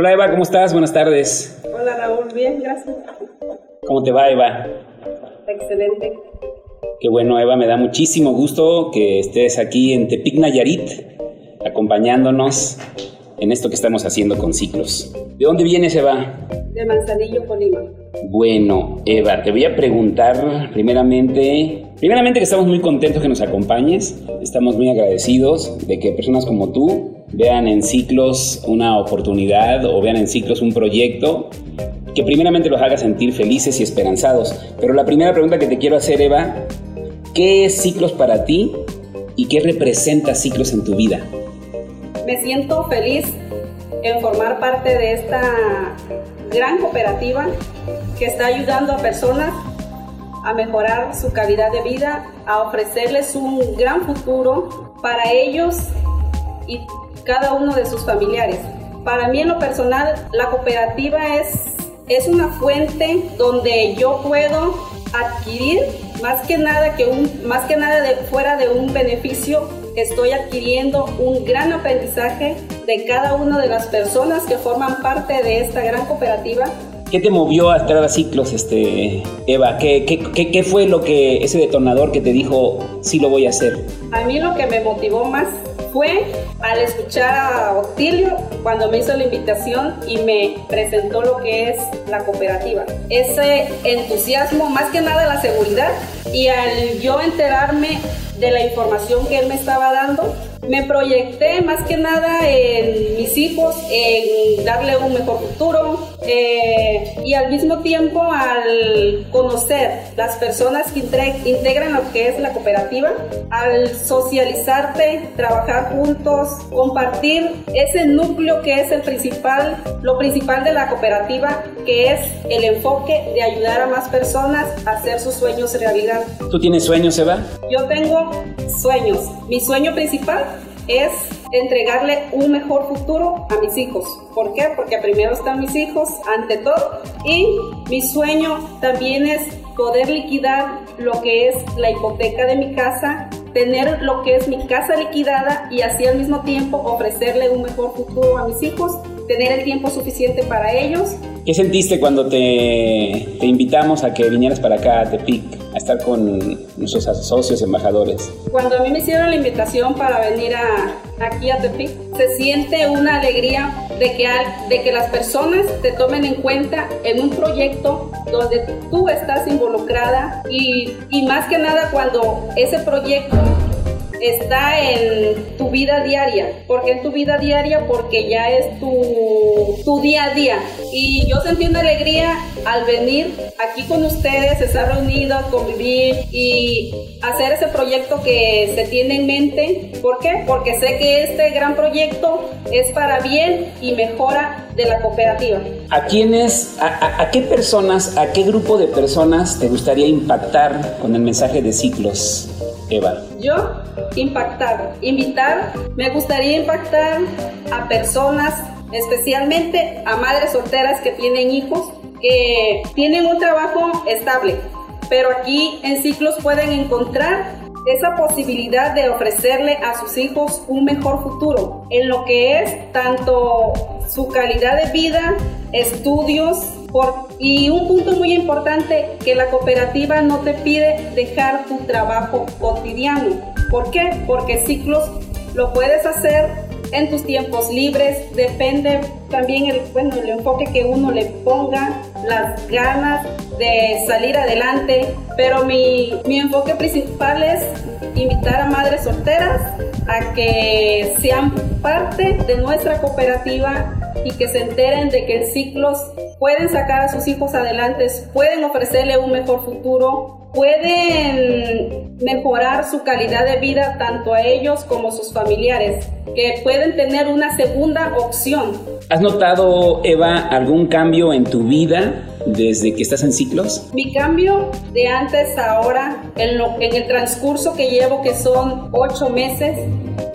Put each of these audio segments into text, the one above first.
Hola Eva, ¿cómo estás? Buenas tardes. Hola Raúl, bien, gracias. ¿Cómo te va Eva? Excelente. Qué bueno Eva, me da muchísimo gusto que estés aquí en Tepic Nayarit, acompañándonos en esto que estamos haciendo con ciclos. ¿De dónde vienes Eva? De Manzanillo, Colima. Bueno, Eva, te voy a preguntar primeramente, primeramente que estamos muy contentos que nos acompañes, estamos muy agradecidos de que personas como tú vean en ciclos una oportunidad o vean en ciclos un proyecto que primeramente los haga sentir felices y esperanzados. Pero la primera pregunta que te quiero hacer, Eva, ¿qué es ciclos para ti y qué representa ciclos en tu vida? Me siento feliz en formar parte de esta gran cooperativa que está ayudando a personas a mejorar su calidad de vida, a ofrecerles un gran futuro para ellos y cada uno de sus familiares. Para mí en lo personal, la cooperativa es, es una fuente donde yo puedo adquirir más que nada que un más que nada de fuera de un beneficio estoy adquiriendo un gran aprendizaje de cada una de las personas que forman parte de esta gran cooperativa ¿Qué te movió a entrar a ciclos, este, Eva? ¿Qué, qué, qué, fue lo que, ese detonador que te dijo, sí lo voy a hacer? A mí lo que me motivó más fue al escuchar a Otilio cuando me hizo la invitación y me presentó lo que es la cooperativa. Ese entusiasmo, más que nada la seguridad, y al yo enterarme de la información que él me estaba dando, me proyecté más que nada en mis hijos, en darle un mejor futuro eh, y al mismo tiempo al conocer las personas que integran lo que es la cooperativa, al socializarte, trabajar juntos, compartir ese núcleo que es el principal, lo principal de la cooperativa, que es el enfoque de ayudar a más personas a hacer sus sueños realidad. ¿Tú tienes sueños, Eva? Yo tengo sueños. Mi sueño principal es entregarle un mejor futuro a mis hijos. ¿Por qué? Porque primero están mis hijos ante todo y mi sueño también es poder liquidar lo que es la hipoteca de mi casa, tener lo que es mi casa liquidada y así al mismo tiempo ofrecerle un mejor futuro a mis hijos, tener el tiempo suficiente para ellos. ¿Qué sentiste cuando te, te invitamos a que vinieras para acá a Tepic? a estar con nuestros socios embajadores. Cuando a mí me hicieron la invitación para venir a, aquí a Tepic, se siente una alegría de que, de que las personas te tomen en cuenta en un proyecto donde tú estás involucrada y, y más que nada cuando ese proyecto está en tu vida diaria. porque en tu vida diaria? Porque ya es tu, tu día a día. Y yo sentí una alegría al venir aquí con ustedes, estar reunidos, convivir y hacer ese proyecto que se tiene en mente. ¿Por qué? Porque sé que este gran proyecto es para bien y mejora de la cooperativa. ¿A quiénes, a, a, qué personas, a qué grupo de personas te gustaría impactar con el mensaje de ciclos, Eva? Yo, impactar, invitar, me gustaría impactar a personas, especialmente a madres solteras que tienen hijos, que tienen un trabajo estable, pero aquí en ciclos pueden encontrar esa posibilidad de ofrecerle a sus hijos un mejor futuro en lo que es tanto su calidad de vida, estudios, por, y un punto muy importante, que la cooperativa no te pide dejar tu trabajo cotidiano. ¿Por qué? Porque ciclos lo puedes hacer en tus tiempos libres, depende también el, bueno, el enfoque que uno le ponga, las ganas de salir adelante, pero mi, mi enfoque principal es invitar a madres solteras a que sean parte de nuestra cooperativa y que se enteren de que en ciclos pueden sacar a sus hijos adelante, pueden ofrecerle un mejor futuro, pueden mejorar su calidad de vida tanto a ellos como a sus familiares, que pueden tener una segunda opción. ¿Has notado, Eva, algún cambio en tu vida desde que estás en ciclos? Mi cambio de antes a ahora, en, lo, en el transcurso que llevo, que son ocho meses,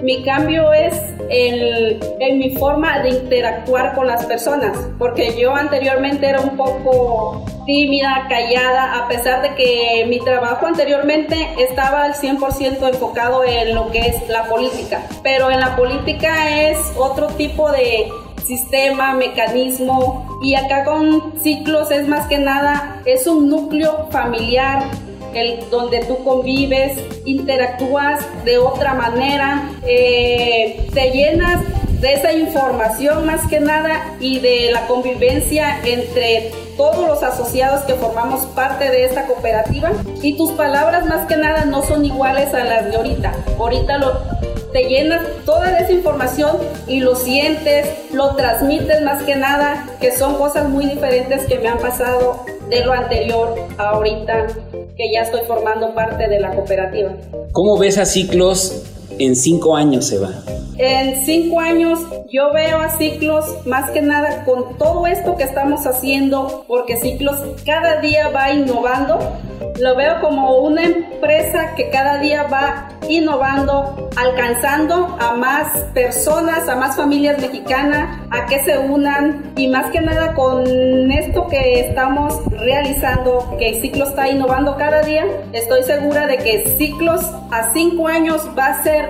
mi cambio es en, en, mi forma de interactuar con las personas, porque yo anteriormente era un poco tímida, callada, a pesar de que mi trabajo anteriormente estaba al 100% enfocado en lo que es la política, pero en la política es otro tipo de sistema, mecanismo. Y acá con ciclos es más que nada, es un núcleo familiar el, donde tú convives, interactúas de otra manera, eh, te llenas de esa información más que nada y de la convivencia entre todos los asociados que formamos parte de esta cooperativa y tus palabras más que nada no son iguales a las de ahorita. Ahorita lo, te llenas toda esa información y lo sientes, lo transmites más que nada, que son cosas muy diferentes que me han pasado de lo anterior a ahorita que ya estoy formando parte de la cooperativa. ¿Cómo ves a ciclos en cinco años, Eva? En cinco años yo veo a Ciclos más que nada con todo esto que estamos haciendo, porque Ciclos cada día va innovando. Lo veo como una empresa que cada día va innovando, alcanzando a más personas, a más familias mexicanas, a que se unan y más que nada con esto que estamos realizando, que Ciclos está innovando cada día, estoy segura de que Ciclos a cinco años va a ser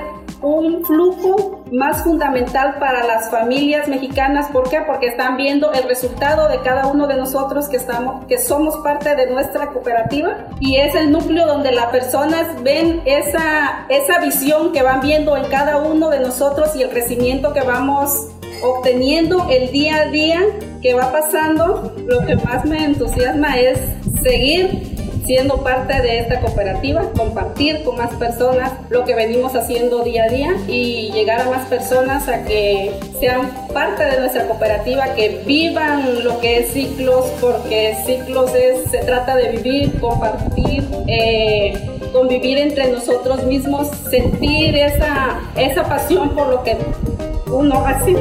un flujo más fundamental para las familias mexicanas. ¿Por qué? Porque están viendo el resultado de cada uno de nosotros que, estamos, que somos parte de nuestra cooperativa y es el núcleo donde las personas ven esa, esa visión que van viendo en cada uno de nosotros y el crecimiento que vamos obteniendo el día a día que va pasando. Lo que más me entusiasma es seguir siendo parte de esta cooperativa, compartir con más personas lo que venimos haciendo día a día y llegar a más personas a que sean parte de nuestra cooperativa, que vivan lo que es ciclos, porque ciclos es, se trata de vivir, compartir, eh, convivir entre nosotros mismos, sentir esa, esa pasión por lo que uno hace.